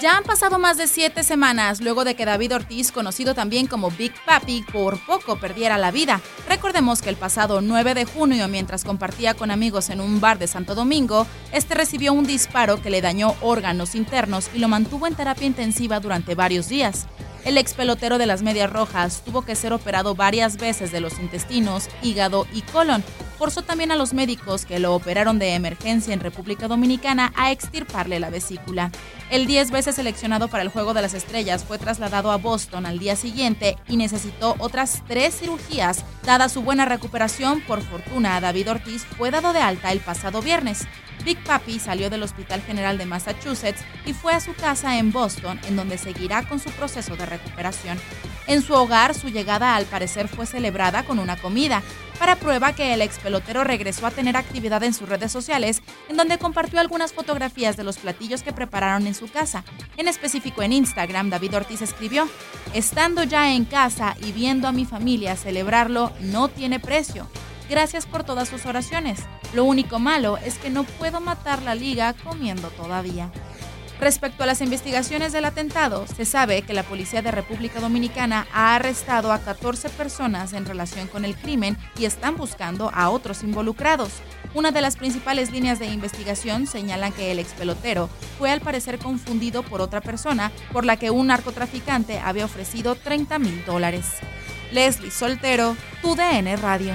Ya han pasado más de siete semanas luego de que David Ortiz, conocido también como Big Papi, por poco perdiera la vida. Recordemos que el pasado 9 de junio, mientras compartía con amigos en un bar de Santo Domingo, este recibió un disparo que le dañó órganos internos y lo mantuvo en terapia intensiva durante varios días. El ex pelotero de las Medias Rojas tuvo que ser operado varias veces de los intestinos, hígado y colon. Forzó también a los médicos que lo operaron de emergencia en República Dominicana a extirparle la vesícula. El 10 veces seleccionado para el Juego de las Estrellas fue trasladado a Boston al día siguiente y necesitó otras tres cirugías. Dada su buena recuperación, por fortuna, David Ortiz fue dado de alta el pasado viernes. Big Papi salió del Hospital General de Massachusetts y fue a su casa en Boston, en donde seguirá con su proceso de recuperación. En su hogar, su llegada al parecer fue celebrada con una comida, para prueba que el ex pelotero regresó a tener actividad en sus redes sociales, en donde compartió algunas fotografías de los platillos que prepararon en su casa. En específico en Instagram, David Ortiz escribió, Estando ya en casa y viendo a mi familia celebrarlo no tiene precio. Gracias por todas sus oraciones. Lo único malo es que no puedo matar la liga comiendo todavía. Respecto a las investigaciones del atentado, se sabe que la Policía de República Dominicana ha arrestado a 14 personas en relación con el crimen y están buscando a otros involucrados. Una de las principales líneas de investigación señala que el ex pelotero fue al parecer confundido por otra persona por la que un narcotraficante había ofrecido 30 mil dólares. Leslie Soltero, tu DN Radio.